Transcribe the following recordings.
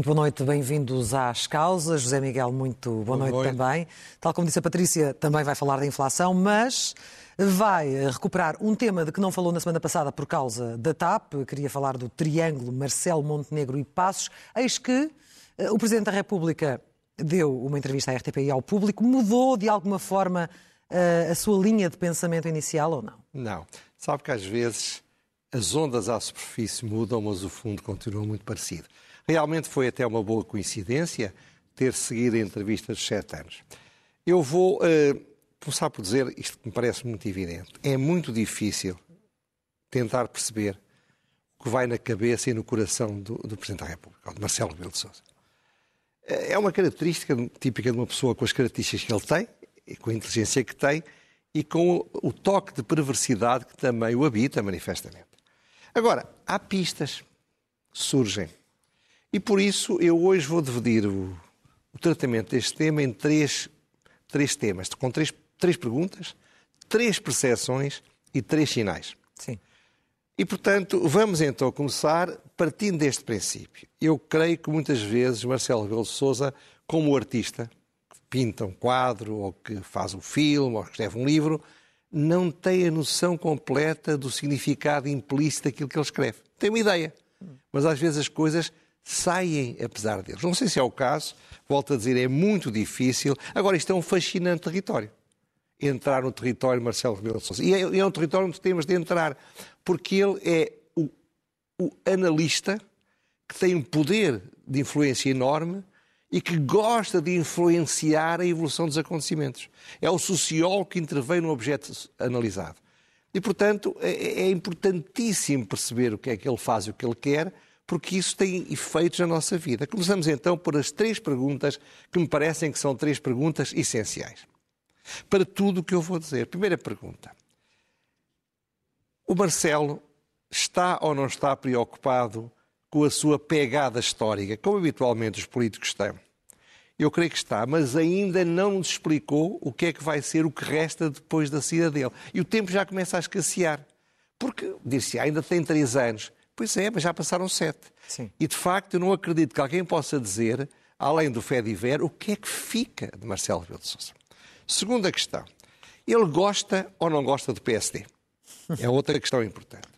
Muito boa noite, bem-vindos às causas. José Miguel, muito boa, boa noite, noite, também. Tal como disse a Patrícia, também vai falar da inflação, mas vai recuperar um tema de que não falou na semana passada por causa da TAP. Queria falar do triângulo Marcelo Montenegro e Passos. Eis que eh, o Presidente da República deu uma entrevista à RTP ao público. Mudou de alguma forma eh, a sua linha de pensamento inicial ou não? Não. Sabe que às vezes as ondas à superfície mudam, mas o fundo continua muito parecido. Realmente foi até uma boa coincidência ter seguido a entrevista dos sete anos. Eu vou uh, começar por dizer isto que me parece muito evidente. É muito difícil tentar perceber o que vai na cabeça e no coração do, do Presidente da República, de Marcelo Rebelo de Sousa. É uma característica típica de uma pessoa com as características que ele tem, e com a inteligência que tem, e com o toque de perversidade que também o habita manifestamente. Agora, há pistas que surgem e por isso eu hoje vou dividir o, o tratamento deste tema em três, três temas, com três, três perguntas, três percepções e três sinais. Sim. E, portanto, vamos então começar partindo deste princípio. Eu creio que muitas vezes Marcelo Rebelo de Sousa, como artista, que pinta um quadro, ou que faz um filme, ou que escreve um livro, não tem a noção completa do significado implícito daquilo que ele escreve. Tem uma ideia, mas às vezes as coisas saem apesar deles. Não sei se é o caso, volto a dizer, é muito difícil. Agora, isto é um fascinante território. Entrar no território Marcelo Rebelo de Sousa. E é, é um território onde temos de entrar, porque ele é o, o analista que tem um poder de influência enorme e que gosta de influenciar a evolução dos acontecimentos. É o sociólogo que intervém no objeto analisado. E, portanto, é, é importantíssimo perceber o que é que ele faz e o que ele quer, porque isso tem efeitos na nossa vida. Começamos então por as três perguntas que me parecem que são três perguntas essenciais. Para tudo o que eu vou dizer. Primeira pergunta. O Marcelo está ou não está preocupado com a sua pegada histórica, como habitualmente os políticos estão? Eu creio que está, mas ainda não nos explicou o que é que vai ser o que resta depois da saída dele. E o tempo já começa a escassear. Porque, disse ainda tem três anos. Pois é, mas já passaram sete. Sim. E de facto eu não acredito que alguém possa dizer, além do Fediver, o que é que fica de Marcelo Rebelo de Sousa. Segunda questão. Ele gosta ou não gosta do PSD? É outra questão importante.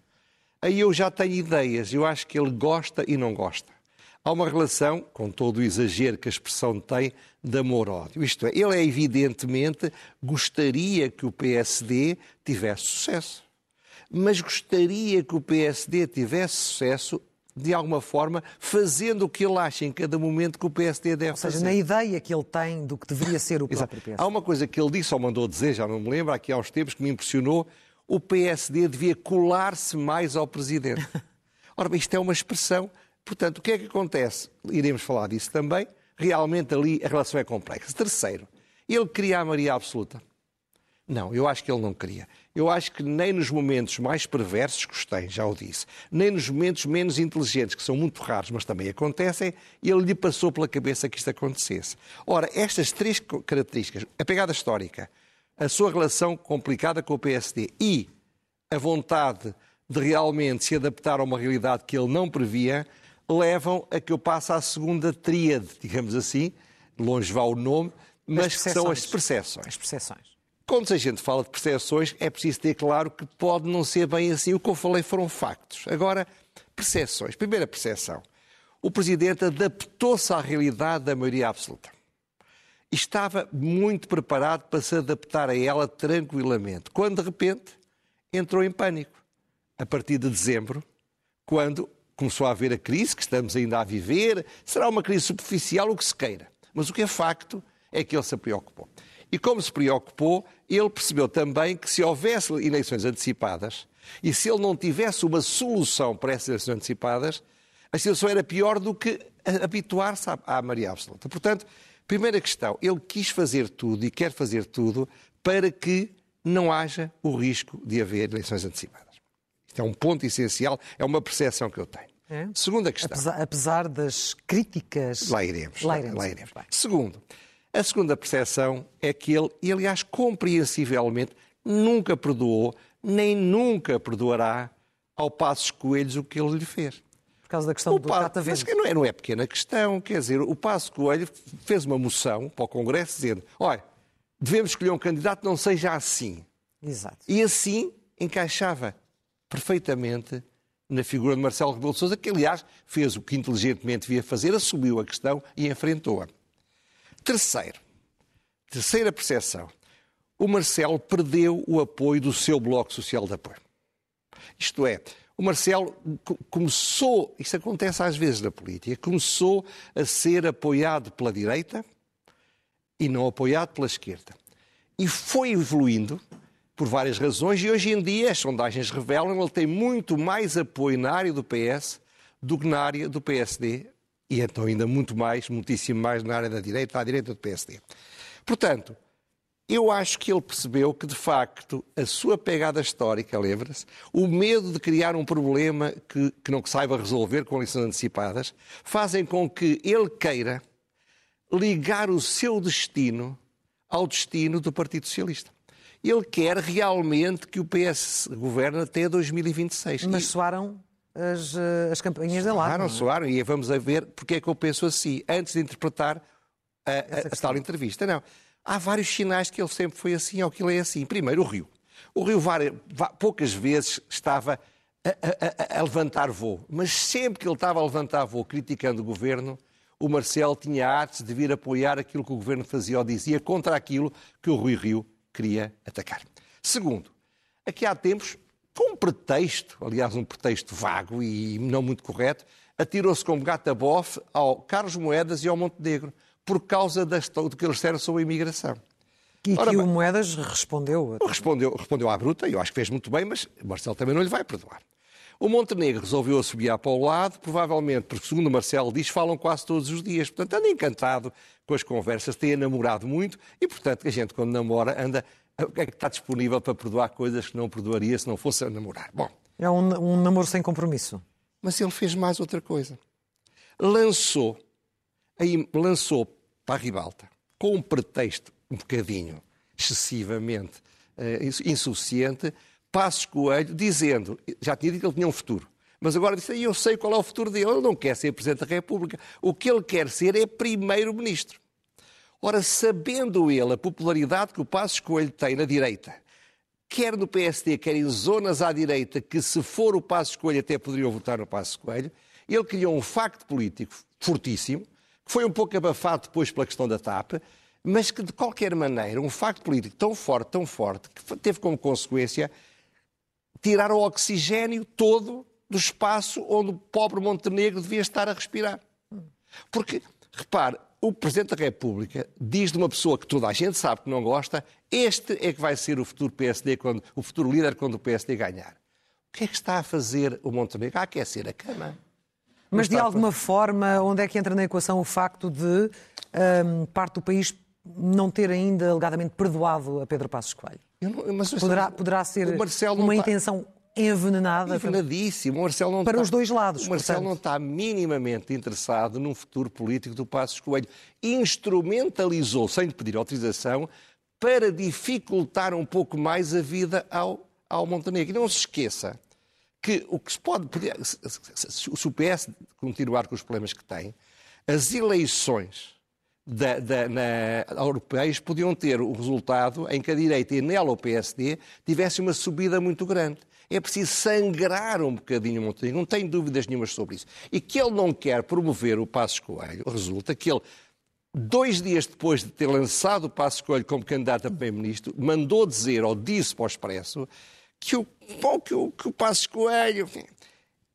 Aí eu já tenho ideias. Eu acho que ele gosta e não gosta. Há uma relação, com todo o exagero que a expressão tem, de amor-ódio. Isto é, ele é evidentemente gostaria que o PSD tivesse sucesso mas gostaria que o PSD tivesse sucesso de alguma forma, fazendo o que ele acha em cada momento que o PSD deve fazer. Ou seja, fazer. na ideia que ele tem do que deveria ser o próprio PSD. Há uma coisa que ele disse ou mandou dizer, já não me lembro, aqui há uns tempos, que me impressionou, o PSD devia colar-se mais ao Presidente. Ora bem, isto é uma expressão. Portanto, o que é que acontece? Iremos falar disso também. Realmente ali a relação é complexa. Terceiro, ele queria a maioria absoluta. Não, eu acho que ele não queria. Eu acho que nem nos momentos mais perversos, gostei, já o disse, nem nos momentos menos inteligentes, que são muito raros, mas também acontecem, ele lhe passou pela cabeça que isto acontecesse. Ora, estas três características, a pegada histórica, a sua relação complicada com o PSD e a vontade de realmente se adaptar a uma realidade que ele não previa, levam a que eu passe à segunda tríade, digamos assim, longe vá o nome, mas que são as percepções. As percepções. Quando a gente fala de percepções, é preciso ter claro que pode não ser bem assim. O que eu falei foram factos. Agora, percepções. Primeira percepção. O Presidente adaptou-se à realidade da maioria absoluta. Estava muito preparado para se adaptar a ela tranquilamente. Quando, de repente, entrou em pânico. A partir de dezembro, quando começou a haver a crise que estamos ainda a viver, será uma crise superficial, o que se queira. Mas o que é facto é que ele se preocupou. E como se preocupou, ele percebeu também que se houvesse eleições antecipadas e se ele não tivesse uma solução para essas eleições antecipadas, a situação era pior do que habituar-se à Maria Absoluta. Portanto, primeira questão, ele quis fazer tudo e quer fazer tudo para que não haja o risco de haver eleições antecipadas. Isto é um ponto essencial, é uma percepção que eu tenho. É? Segunda questão. Apesar, apesar, das críticas. Lá iremos. Lá iremos. Lá iremos. Segundo, a segunda percepção é que ele, e aliás, compreensivelmente, nunca perdoou, nem nunca perdoará ao Passos Coelhos o que ele lhe fez. causa da questão o do catavento. Mas que não é, não é pequena questão. Quer dizer, o Passo Coelho fez uma moção para o Congresso dizendo: olha, devemos escolher um candidato que não seja assim. Exato. E assim encaixava perfeitamente na figura de Marcelo Rebelo de Sousa, que aliás fez o que inteligentemente devia fazer, assumiu a questão e enfrentou-a. Terceiro, terceira percepção, o Marcelo perdeu o apoio do seu Bloco Social de Apoio. Isto é, o Marcelo começou, isto acontece às vezes na política, começou a ser apoiado pela direita e não apoiado pela esquerda. E foi evoluindo por várias razões, e hoje em dia as sondagens revelam que ele tem muito mais apoio na área do PS do que na área do PSD, e então ainda muito mais, muitíssimo mais na área da direita, à direita do PSD. Portanto, eu acho que ele percebeu que, de facto, a sua pegada histórica, lembra-se, o medo de criar um problema que, que não saiba resolver com lições antecipadas, fazem com que ele queira ligar o seu destino ao destino do Partido Socialista. Ele quer realmente que o PS governe até 2026. Mas soaram as, eh, as campanhas da Soaram, é? soaram, e vamos a ver porque é que eu penso assim, antes de interpretar a, a, a tal entrevista. Não, há vários sinais que ele sempre foi assim ou que ele é assim. Primeiro, o Rio. O Rio várias, poucas vezes estava a, a, a, levantar voo, mas sempre que ele estava a levantar voo criticando o governo, o Marcelo tinha artes de vir apoiar aquilo que o governo fazia ou dizia contra aquilo que o Rui Rio queria atacar. Segundo, aqui há tempos, com um pretexto, aliás, um pretexto vago e não muito correto, atirou-se como gata bofe ao Carlos Moedas e ao Montenegro, por causa do que eles disseram sobre a imigração. E Ora, que o Moedas respondeu? Respondeu, respondeu à bruta, e eu acho que fez muito bem, mas Marcelo também não lhe vai perdoar. O Montenegro resolveu assobiar para o lado, provavelmente, porque segundo o Marcelo diz, falam quase todos os dias. Portanto, anda encantado com as conversas, tem namorado muito e, portanto, a gente quando namora anda, é está disponível para perdoar coisas que não perdoaria se não fosse a namorar. Bom. É um, um namoro sem compromisso. Mas ele fez mais outra coisa. Lançou, aí, lançou para a ribalta, com um pretexto um bocadinho excessivamente uh, insuficiente, Passos Coelho, dizendo, já tinha dito que ele tinha um futuro, mas agora disse, eu sei qual é o futuro dele, ele não quer ser Presidente da República, o que ele quer ser é Primeiro-Ministro. Ora, sabendo ele a popularidade que o Passos Coelho tem na direita, quer no PSD, quer em zonas à direita, que se for o Passos Coelho até poderiam votar no Passos Coelho, ele criou um facto político fortíssimo, que foi um pouco abafado depois pela questão da TAP, mas que, de qualquer maneira, um facto político tão forte, tão forte, que teve como consequência tirar o oxigênio todo do espaço onde o pobre Montenegro devia estar a respirar. Porque, repare, o Presidente da República diz de uma pessoa que toda a gente sabe que não gosta, este é que vai ser o futuro PSD, quando, o futuro líder quando o PSD ganhar. O que é que está a fazer o Montenegro? A aquecer a cama. Mas de alguma forma, onde é que entra na equação o facto de um, parte do país não ter ainda alegadamente perdoado a Pedro Passos Coelho? Não, poderá, poderá ser uma está... intenção envenenada envenenadíssimo. O Marcelo não para está... os dois lados. O Marcelo portanto. não está minimamente interessado num futuro político do Passos Coelho. Instrumentalizou, sem lhe pedir autorização, para dificultar um pouco mais a vida ao, ao Montenegro. E não se esqueça que o que se pode. Se o PS continuar com os problemas que tem, as eleições da, da, na, europeias podiam ter o resultado em que a direita e nela o PSD tivessem uma subida muito grande. É preciso sangrar um bocadinho o Montenegro, não tenho dúvidas nenhumas sobre isso. E que ele não quer promover o Passos Coelho, resulta que ele, dois dias depois de ter lançado o Passos Coelho como candidato a Primeiro-Ministro, mandou dizer, ou disse para o Expresso, que o, bom, que o, que o Passos Coelho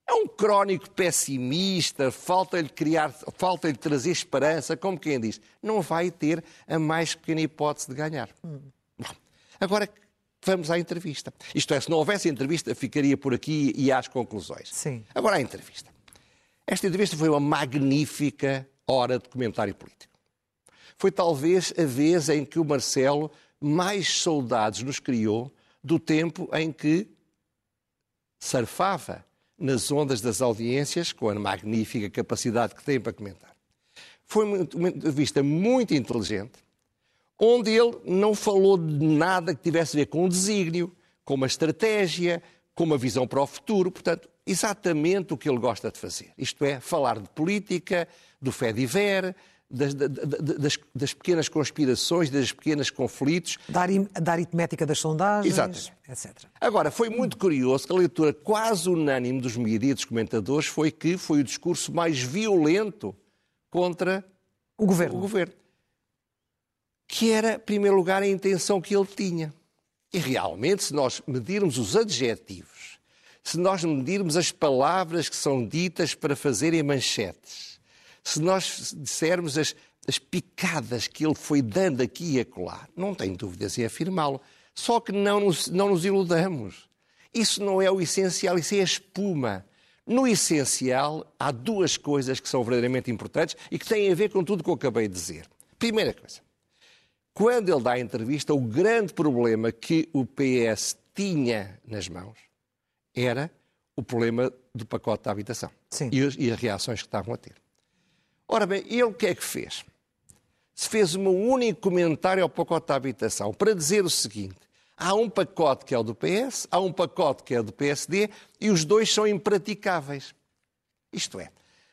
é um crónico pessimista, falta-lhe criar, falta-lhe trazer esperança, como quem diz, não vai ter a mais pequena hipótese de ganhar. Hum. Bom, agora vamos à entrevista. Isto é, se não houvesse entrevista, ficaria por aqui e às conclusões. Sim. Agora à entrevista. Esta entrevista foi uma magnífica hora de comentário político. Foi talvez a vez em que o Marcelo mais saudades nos criou do tempo em que surfava nas ondas das audiências, com a magnífica capacidade que tem para comentar. Foi uma entrevista muito inteligente, onde ele não falou de nada que tivesse a ver com um desígnio, com uma estratégia, com uma visão para o futuro. Portanto, exatamente o que ele gosta de fazer. Isto é, falar de política, do fé diver, das, das, das, pequenas conspirações, das pequenos conflitos. Da, da aritmética das sondagens, Exatamente. etc. Agora, foi muito curioso que a leitura quase unânime dos mídias e dos comentadores foi que foi o discurso mais violento contra o governo. O governo. Que era, em primeiro lugar, a intenção que ele tinha. E realmente, se nós medirmos os adjetivos, se nós medirmos as palavras que são ditas para fazerem manchetes, se nós dissermos as, as picadas que ele foi dando aqui e acolá, não tenho dúvidas em afirmá-lo. Só que não nos, não nos iludamos. Isso não é o essencial, isso é a espuma. No essencial, há duas coisas que são verdadeiramente importantes e que têm a ver com tudo o que eu acabei de dizer. Primeira coisa, quando ele dá a entrevista, o grande problema que o PS tinha nas mãos era o problema do pacote da habitação e, e as reações que estavam a ter. Ora bem, ele o que é que fez? Se fez um único comentário ao pacote da habitação para dizer o seguinte: há um pacote que é o do PS, há um pacote que é o do PSD e os dois são impraticáveis. Isto é,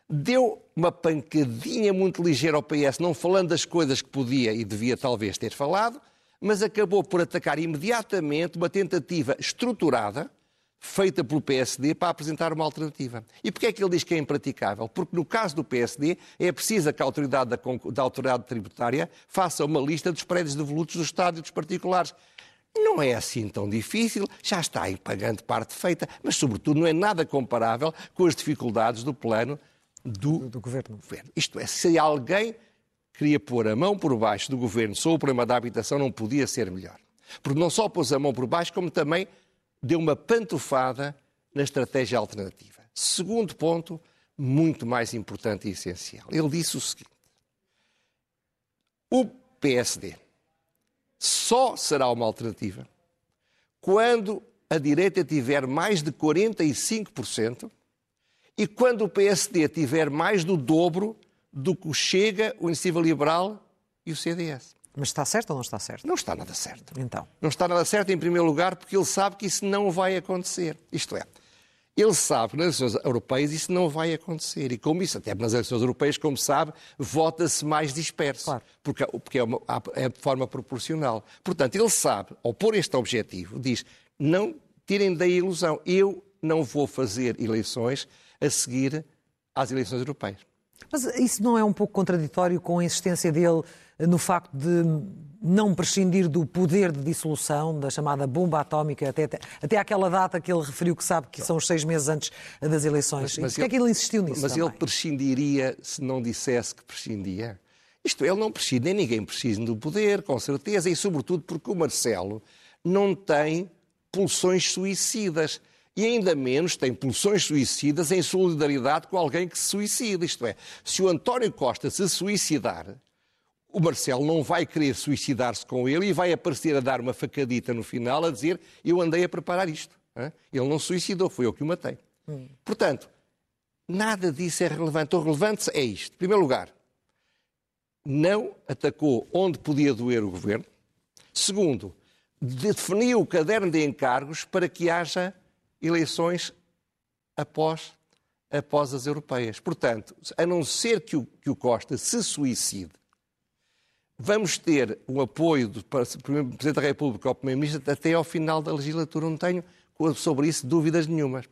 deu uma pancadinha muito ligeira ao PS, não falando das coisas que podia e devia talvez ter falado, mas acabou por atacar imediatamente uma tentativa estruturada feita pelo PSD para apresentar uma alternativa. E porquê é que ele diz que é impraticável? Porque no caso do PSD é preciso que a autoridade da, da autoridade tributária faça uma lista dos prédios devolutos do Estado e dos particulares. Não é assim tão difícil, já está em pagando parte feita, mas sobretudo não é nada comparável com as dificuldades do plano do, do, do governo. governo. Isto é, se alguém queria pôr a mão por baixo do governo sobre o problema da habitação, não podia ser melhor. Porque não só pôs a mão por baixo, como também deu uma pantufada na estratégia alternativa. Segundo ponto, muito mais importante e essencial. Ele disse o seguinte: o PSD só será uma alternativa quando a direita tiver mais de 45% e quando o PSD tiver mais do dobro do que o Chega, o Iniciativa Liberal e o CDS. Mas está certo ou não está certo? Não está nada certo. Então. Não está nada certo, em primeiro lugar, porque ele sabe que isso não vai acontecer. Isto é, ele sabe que nas eleições europeias isso não vai acontecer. E como isso, até nas eleições europeias, como sabe, vota-se mais disperso. Claro. Porque, porque é, uma, é de forma proporcional. Portanto, ele sabe, ao pôr este objetivo, diz: não tirem da ilusão, eu não vou fazer eleições a seguir às eleições europeias. Mas isso não é um pouco contraditório com a insistência dele no facto de não prescindir do poder de dissolução, da chamada bomba atómica, até, até aquela data que ele referiu que sabe que são os seis meses antes das eleições. Mas, mas Porquê ele, é que ele insistiu nisso Mas também? ele prescindiria se não dissesse que prescindia? Isto, ele não prescinde, nem ninguém prescinde do poder, com certeza, e sobretudo porque o Marcelo não tem pulsões suicidas. E ainda menos tem pulsões suicidas em solidariedade com alguém que se suicida. Isto é, se o António Costa se suicidar, o Marcelo não vai querer suicidar-se com ele e vai aparecer a dar uma facadita no final a dizer eu andei a preparar isto. Ele não suicidou, foi eu que o matei. Hum. Portanto, nada disso é relevante. O relevante é isto. Em primeiro lugar, não atacou onde podia doer o governo. Segundo, definiu o caderno de encargos para que haja eleições após, após as europeias. Portanto, a não ser que o, que o Costa se suicide Vamos ter o apoio do Presidente da República ao Primeiro-Ministro até ao final da legislatura. Não tenho sobre isso dúvidas nenhumas.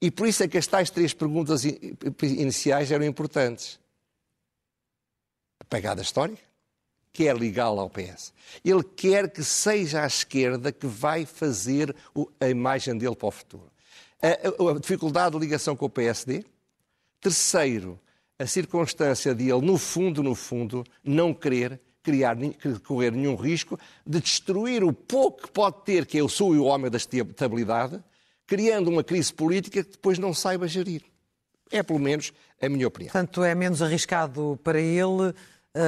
E por isso é que as tais três perguntas iniciais eram importantes. A pegada histórica, quer ligá-la ao PS. Ele quer que seja a esquerda que vai fazer a imagem dele para o futuro. A, a, a dificuldade de ligação com o PSD. Terceiro, a circunstância de ele, no fundo, no fundo, não querer criar, correr nenhum risco de destruir o pouco que pode ter, que é o sou o homem da estabilidade, criando uma crise política que depois não saiba gerir. É, pelo menos, a minha opinião. Portanto, é menos arriscado para ele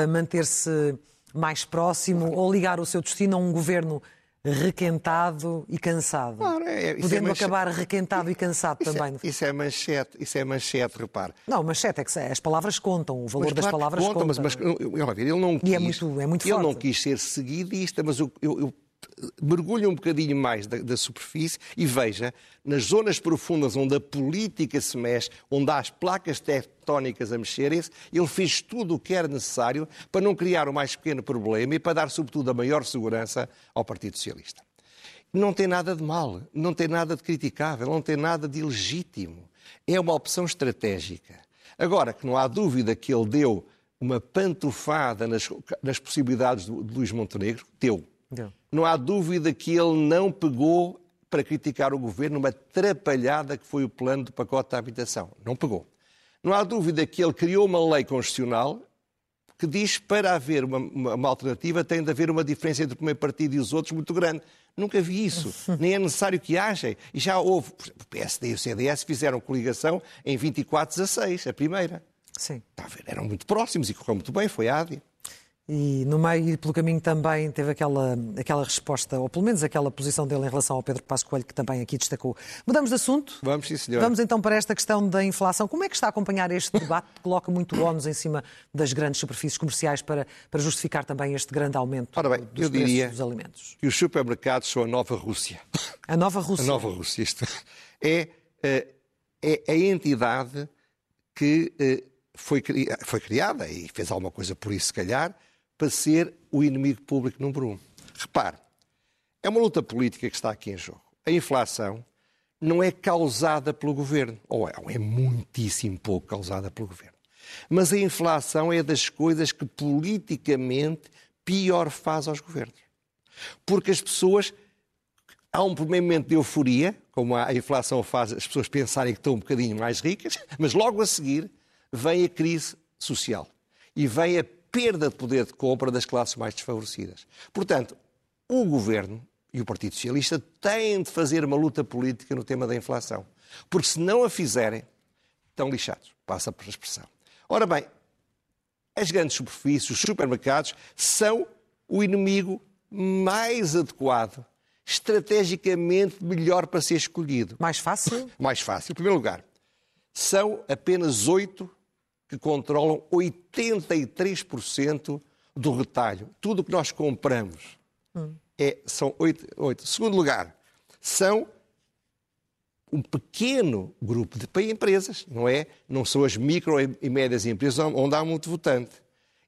manter-se mais próximo ou ligar o seu destino a um governo requentado e cansado. Claro, é, é Podendo é acabar requentado e cansado isso é- também. É, isso é manchete, isso é manchete, repare. Não, manchete é que as palavras contam, o valor mas, das palavras conta. Mas, mas ele não quis, e é muito, é muito ele forte. não quis ser seguidista, mas eu, eu, eu mergulhe um bocadinho mais da, da, superfície e veja, nas zonas profundas onde a política se mexe, onde há as placas tectónicas a mexerem-se, ele fez tudo o que era necessário para não criar o mais pequeno problema e para dar, sobretudo, a maior segurança ao Partido Socialista. Não tem nada de mal, não tem nada de criticável, não tem nada de ilegítimo. É uma opção estratégica. Agora, que não há dúvida que ele deu uma pantufada nas, nas possibilidades de Luís Montenegro, deu. Deu. Não há dúvida que ele não pegou para criticar o governo uma trapalhada que foi o plano do pacote da habitação. Não pegou. Não há dúvida que ele criou uma lei constitucional que diz que para haver uma, uma, uma, alternativa tem de haver uma diferença entre o primeiro partido e os outros muito grande. Nunca vi isso. Nem é necessário que haja. E já houve. O PSD e o CDS fizeram coligação em 24 a 6, a primeira. Sim. Eram muito próximos e correu muito bem, foi a ADI. E no meio e pelo caminho também teve aquela, aquela resposta, ou pelo menos aquela posição dele em relação ao Pedro Passos Coelho, que também aqui destacou. Mudamos de assunto? Vamos, sim, senhor. Vamos então para esta questão da inflação. Como é que está a acompanhar este debate que coloca muito ónus em cima das grandes superfícies comerciais para, para justificar também este grande aumento Ora bem, dos eu diria dos alimentos? que os supermercados são a nova Rússia. A nova Rússia? A nova Rússia. Isto é, é, é a entidade que eh, foi, foi criada e fez alguma coisa por isso, se calhar, para ser o inimigo público número um. Repare, é uma luta política que está aqui em jogo. A inflação não é causada pelo governo, ou é, é muitíssimo pouco causada pelo governo. Mas a inflação é das coisas que politicamente pior faz aos governos. Porque as pessoas. Há um primeiro momento de euforia, como a inflação faz as pessoas pensarem que estão um bocadinho mais ricas, mas logo a seguir vem a crise social e vem a perda de poder de compra das classes mais desfavorecidas. Portanto, o governo e o Partido Socialista têm de fazer uma luta política no tema da inflação. Porque se não a fizerem, estão lixados. Passa por expressão. Ora bem, as grandes superfícies, os supermercados, são o inimigo mais adequado, estrategicamente melhor para ser escolhido. Mais fácil? Mais fácil. Em primeiro lugar, são apenas oito que controlam 83% do retalho. Tudo o que nós compramos hum. é, são oito, oito. Segundo lugar, são um pequeno grupo de empresas, não é? Não são as micro e médias empresas onde há muito votante.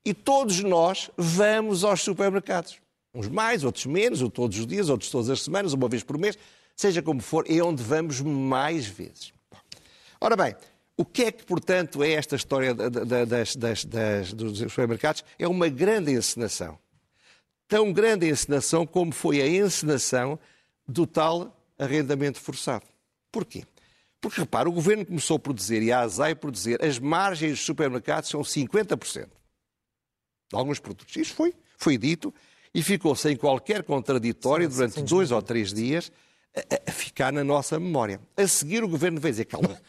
E todos nós vamos aos supermercados. Uns mais, outros menos, ou todos os dias, outros todas as semanas, uma vez por mês, seja como for, é onde vamos mais vezes. Ora bem, o que é que, portanto, é esta história das, das, das, dos supermercados? É uma grande encenação. Tão grande encenação como foi a encenação do tal arrendamento forçado. Porquê? Porque, repara, o governo começou por dizer, e a ASAI por dizer, as margens dos supermercados são 50% de alguns produtos. Isto foi, foi dito e ficou sem qualquer contraditório sim, durante sim, dois ou três dias a, a, ficar na nossa memória. A seguir, o governo veio dizer, calma,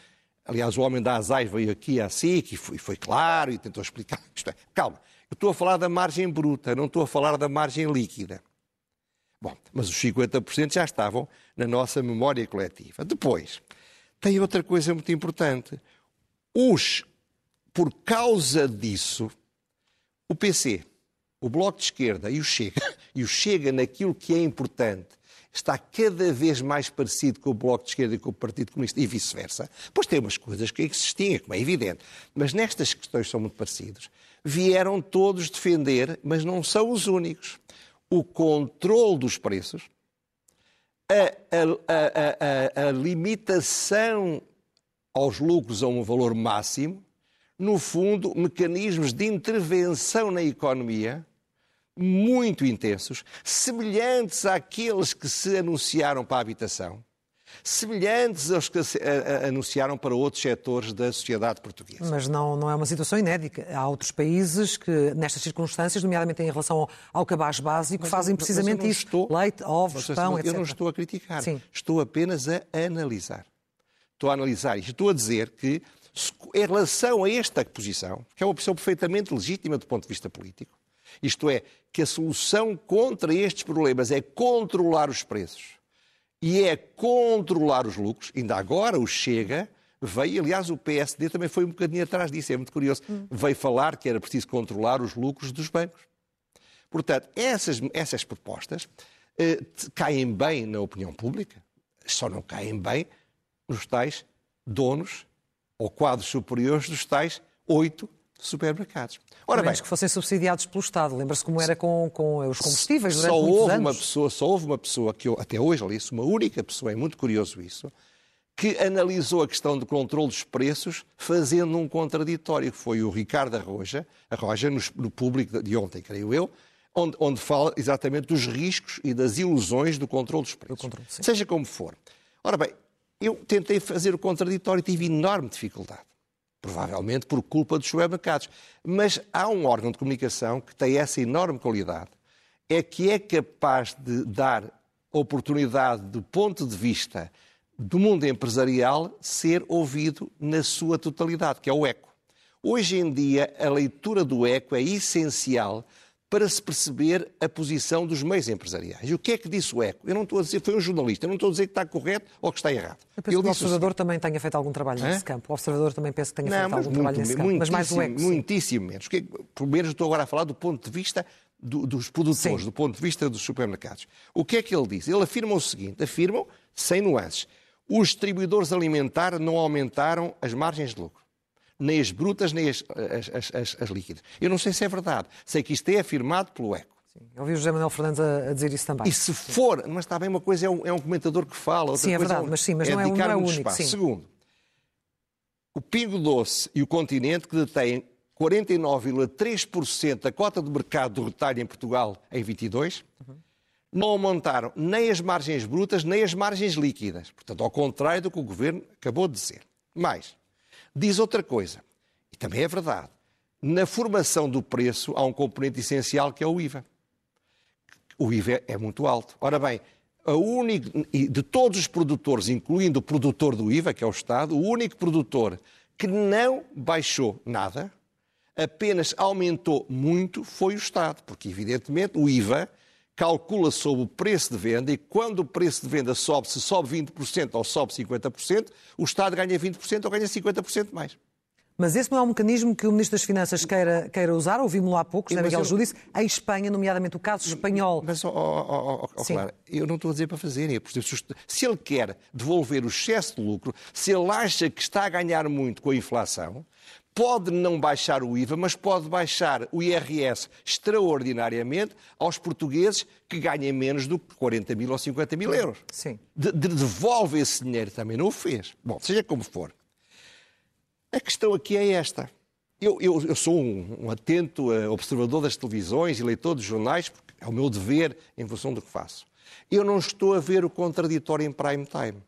Aliás, o homem da ASAI veio aqui à SIC e foi, foi claro e tentou explicar. Isto é, calma, eu estou a falar da margem bruta, não estou a falar da margem líquida. Bom, mas os 50% já estavam na nossa memória coletiva. Depois, tem outra coisa muito importante. Os, por causa disso, o PC, o Bloco de Esquerda e o Chega, e o Chega naquilo que é importante, está cada vez mais parecido com o Bloco de Esquerda e com o Partido Comunista e vice-versa, pois tem umas coisas que existem, como é evidente. Mas nestas questões são muito parecidos. Vieram todos defender, mas não são os únicos, o controle dos preços, a, a, a, a limitação aos lucros a um valor máximo, no fundo, mecanismos de intervenção na economia muito intensos, semelhantes àqueles que se anunciaram para a habitação, semelhantes aos que se anunciaram para outros setores da sociedade portuguesa. Mas não, não é uma situação inédita. Há outros países que, nestas circunstâncias, nomeadamente em relação ao, ao cabaz básico, mas, fazem precisamente mas isso. Estou, Leite, ovos, pão, etc. Eu não estou a criticar. Sim. Estou apenas a analisar. Estou a analisar e estou a dizer que, em relação a esta posição, que é uma posição perfeitamente legítima do ponto de vista político, isto é, que a solução contra estes problemas é controlar os preços e é controlar os lucros. Ainda agora o Chega veio, aliás, o PSD também foi um bocadinho atrás disso, é muito curioso. Hum. Veio falar que era preciso controlar os lucros dos bancos. Portanto, essas, essas propostas eh, caem bem na opinião pública, só não caem bem nos tais donos ou quadros superiores dos tais oito supermercados. Ora bem, que fossem subsidiados pelo Estado. Lembra-se como era com, com os combustíveis durante só houve anos. uma pessoa, Só houve uma pessoa que eu até hoje li isso, uma única pessoa, é muito curioso isso, que analisou a questão do controle dos preços fazendo um contraditório, que foi o Ricardo Arroja, Arroja no, no público de ontem, creio eu, onde, onde, fala exatamente dos riscos e das ilusões do controle dos preços. Seja como for. Ora bem, eu tentei fazer o contraditório e tive enorme dificuldade. Provavelmente por culpa dos supermercados. Mas há um órgão de comunicação que tem essa enorme qualidade, é que é capaz de dar oportunidade do ponto de vista do mundo empresarial ser ouvido na sua totalidade, que é o eco. Hoje em dia, a leitura do eco é essencial para se perceber a posição dos meios empresariais. E o que é que disse o ECO? Eu não estou a dizer, foi um jornalista, eu não estou a dizer que está correto ou que está errado. Eu penso Ele que o Observador assim, também tenha feito algum trabalho nesse campo. O Observador também pensa que tenha não, feito algum muito, trabalho nesse campo. Mas mais o ECO. Muitíssimo menos. Porque, pelo menos estou agora a falar do ponto de vista do, dos produtores, sim. do ponto de vista dos supermercados. O que é que ele diz? Ele afirma o seguinte, afirmam, sem nuances, os distribuidores alimentares não aumentaram as margens de lucro nem as brutas, nem as, as, as, as, líquidas. Eu não sei se é verdade. Sei que isto é afirmado pelo ECO. Sim. Eu ouvi o José Manuel Fernandes a, dizer isso também. E se for, mas está bem, uma coisa é um, é um comentador que fala, outra sim, é verdade, é mas sim, mas é não, é, não é único. Sim. Segundo, o Pingo Doce e o Continente, que detêm 49,3% da cota de mercado do retalho em Portugal em 22, uhum. não aumentaram nem as margens brutas, nem as margens líquidas. Portanto, ao contrário do que o Governo acabou de dizer. Mais, Diz outra coisa, e também é verdade. Na formação do preço há um componente essencial que é o IVA. O IVA é muito alto. Ora bem, a único, de todos os produtores, incluindo o produtor do IVA, que é o Estado, o único produtor que não baixou nada, apenas aumentou muito, foi o Estado, porque evidentemente o IVA calcula sobre o preço de venda e quando o preço de venda sobe, se sobe 20% ou sobe 50%, o Estado ganha 20% ou ganha 50% mais. Mas esse não é um mecanismo que o Ministro das Finanças queira, queira usar, ouvimos-lo há pouco, José Miguel eu... Júdice, em Espanha, nomeadamente o caso espanhol. Mas, oh, oh, oh, oh claro, eu não estou a dizer para fazer. Se ele quer devolver o excesso de lucro, se ele acha que está a ganhar muito com a inflação, pode não baixar o IVA, mas pode baixar o IRS extraordinariamente aos portugueses que ganhem menos do que 40 mil ou 50 mil euros. Sim. De, de, devolve esse dinheiro também, não o fez. Bom, seja como for. A questão aqui é esta. Eu, eu, eu sou um, um, atento uh, observador das televisões e leitor dos jornais, porque é o meu dever em função do que faço. Eu não estou a ver o contraditório em prime time.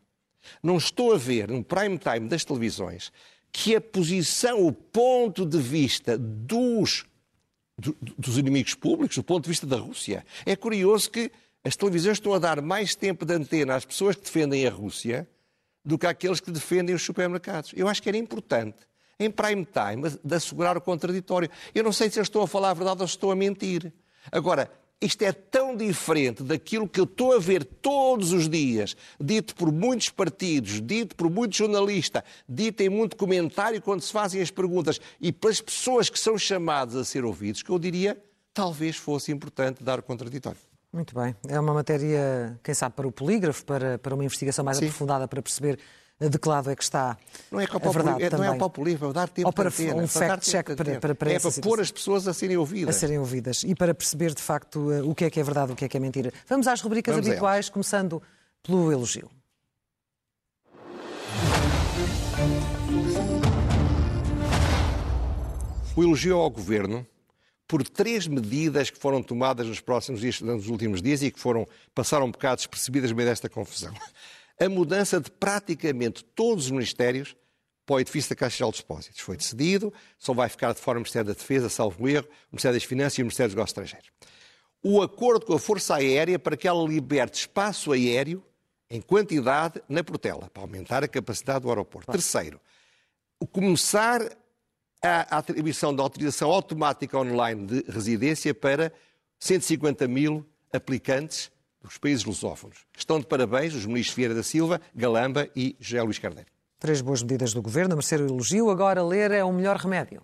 Não estou a ver no prime time das televisões que a posição, o ponto de vista dos, do, dos inimigos públicos, do ponto de vista da Rússia. É curioso que as televisões estão a dar mais tempo de antena às pessoas que defendem a Rússia do que àqueles que defendem os supermercados. Eu acho que era importante, em prime time, de assegurar o contraditório. Eu não sei se estou a falar a verdade ou se estou a mentir. Agora, isto é tão diferente daquilo que eu estou a ver todos os dias, dito por muitos partidos, dito por muitos jornalistas, dito em muito comentário quando se fazem as perguntas e pelas pessoas que são chamadas a ser ouvidos, que eu diria talvez fosse importante dar o contraditório. Muito bem. É uma matéria, quem sabe, para o polígrafo, para, para uma investigação mais Sim. aprofundada para perceber de que lado é que está não é que a verdade é, Não é o populismo, é o dar tempo Ou para antena, um fact-check para, para, para, É para pôr as pessoas a serem ouvidas. A serem ouvidas e para perceber, de facto, eh, o que é que é verdade, o que é que é mentira. Vamos às rubricas Vamos habituais, começando pelo elogio. O elogio ao Governo por três medidas que foram tomadas nos próximos dias, nos últimos dias e que foram, passaram um bocado despercebidas no meio desta confusão a mudança de praticamente todos os ministérios para o edifício da Caixa Geral de Depósitos. Foi decidido, só vai ficar de fora o Ministério da Defesa, salvo erro, o Ministério das Finanças e o Ministério dos Negócios Estrangeiros. O acordo com a Força Aérea para que ela liberte espaço aéreo em quantidade na Portela, para aumentar a capacidade do aeroporto. Terceiro, começar a atribuição da autorização automática online de residência para 150 mil aplicantes dos países lusófonos. Estão de parabéns os ministros Vieira da Silva, Galamba e José Luís Carneiro. Três boas medidas do governo, a merecer o elogio. Agora ler é o melhor remédio.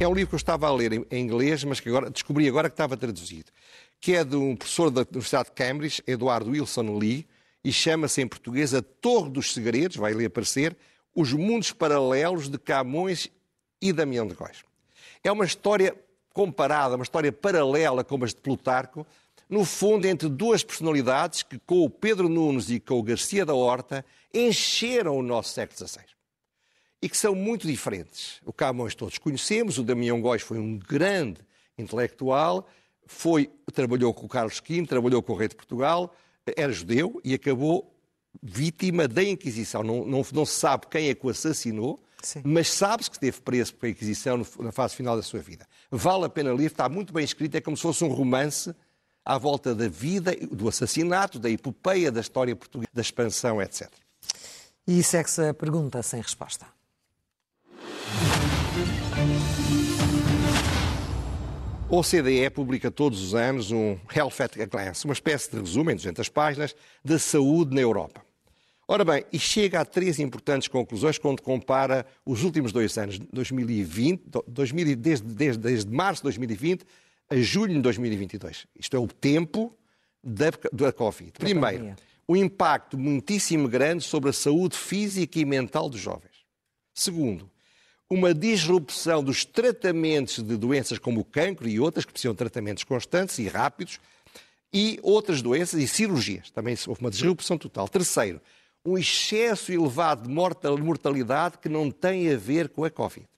É um livro que eu estava a ler em, inglês, mas que agora descobri agora que estava traduzido, que é de um professor da Universidade de Cambridge, Eduardo Wilson Lee, e chama-se em português A Torre dos Segredos, vai ali aparecer, Os Mundos Paralelos de Camões e Damião de Góis. É uma história comparada, uma história paralela como as de Plutarco, no fundo entre duas personalidades que, com o Pedro Nunes e com o Garcia da Horta, encheram o nosso século XVI. E que são muito diferentes. O Camões todos conhecemos, o Damião Góis foi um grande intelectual, foi, trabalhou com o Carlos V, trabalhou com o rei de Portugal, era judeu e acabou vítima da Inquisição. Não, não, não se sabe quem é que o assassinou, Sim. mas sabe-se que teve preso pela Inquisição na fase final da sua vida. Vale a pena ler, está muito bem escrito, é como se fosse um romance à volta da vida, do assassinato, da epopeia, da história portuguesa, da expansão, etc. E segue-se a pergunta sem resposta. OCDE publica todos os anos um Health at a Glance, uma espécie de resumo em 200 páginas da saúde na Europa. Ora bem, e chega a três importantes conclusões quando compara os últimos dois anos, 2020, 2000, desde, desde, desde março de 2020 a julho de 2022. Isto é o tempo da, da Covid. Primeiro, um impacto muitíssimo grande sobre a saúde física e mental dos jovens. Segundo, uma disrupção dos tratamentos de doenças como o cancro e outras, que precisam de tratamentos constantes e rápidos, e outras doenças e cirurgias. Também houve uma disrupção total. Terceiro, um excesso elevado de mortalidade que não tem a ver com a Covid.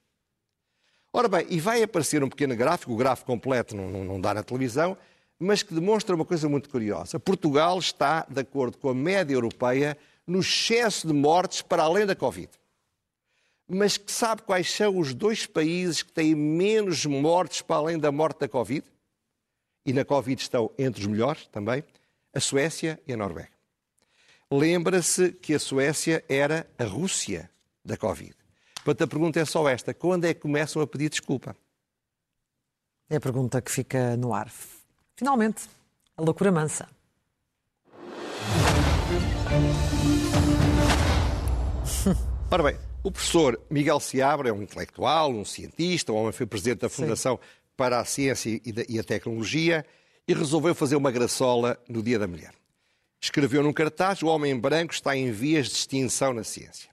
Ora bem, e vai aparecer um pequeno gráfico, o gráfico completo não, não, dá na televisão, mas que demonstra uma coisa muito curiosa. Portugal está, de acordo com a média europeia, no excesso de mortes para além da Covid mas que sabe quais são os dois países que têm menos mortes para além da morte da Covid? E na Covid estão entre os melhores também, a Suécia e a Noruega. Lembra-se que a Suécia era a Rússia da Covid. Portanto, a pergunta é só esta: quando é que começam a pedir desculpa? É a pergunta que fica no ar. Finalmente, a loucura mansa. Ora bem, o professor Miguel Seabra é um intelectual, um cientista, um homem foi presidente da Fundação Sim. para a Ciência e a Tecnologia e resolveu fazer uma graçola no Dia da Mulher. Escreveu num cartaz: O homem branco está em vias de extinção na ciência.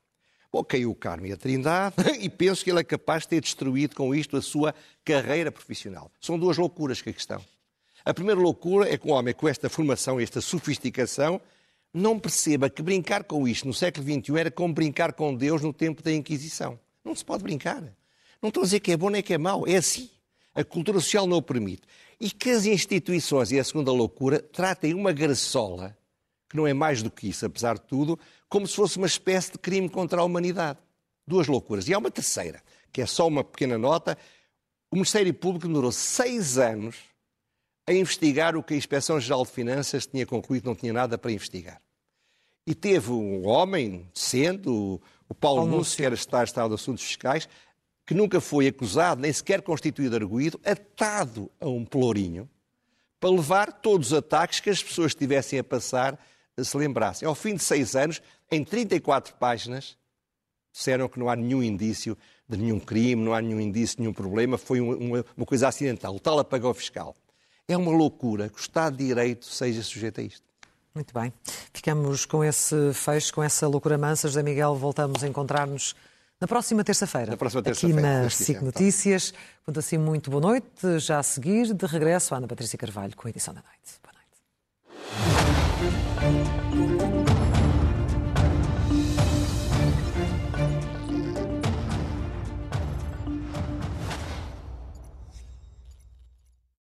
Bom, caiu o Carmo e a Trindade e penso que ele é capaz de ter destruído com isto a sua carreira profissional. São duas loucuras que aqui estão. A primeira loucura é que um homem com esta formação, esta sofisticação, não perceba que brincar com isto no século XXI era como brincar com Deus no tempo da Inquisição. Não se pode brincar. Não estou a dizer que é bom nem que é mau. É assim. A cultura social não o permite. E que as instituições, e a segunda loucura, tratem uma graçola, que não é mais do que isso, apesar de tudo, como se fosse uma espécie de crime contra a humanidade. Duas loucuras. E há uma terceira, que é só uma pequena nota. O Ministério Público demorou seis anos a investigar o que a Inspeção-Geral de Finanças tinha concluído não tinha nada para investigar. E teve um homem decente, o, o Paulo Núcio, que era Estado de Assuntos Fiscais, que nunca foi acusado, nem sequer constituído arguído, atado a um pelourinho, para levar todos os ataques que as pessoas estivessem a passar se lembrassem. Ao fim de seis anos, em 34 páginas, disseram que não há nenhum indício de nenhum crime, não há nenhum indício de nenhum problema, foi uma, uma coisa acidental, o tal apagão fiscal. É uma loucura que o Estado de Direito seja sujeito a isto. Muito bem. Ficamos com esse fecho, com essa loucura mansa. José Miguel, voltamos a encontrar-nos na próxima terça-feira. Na próxima terça-feira. Aqui na SIC Notícias. Quanto assim, muito boa noite. Já a seguir, de regresso, a Ana Patrícia Carvalho com a edição da noite. Boa noite.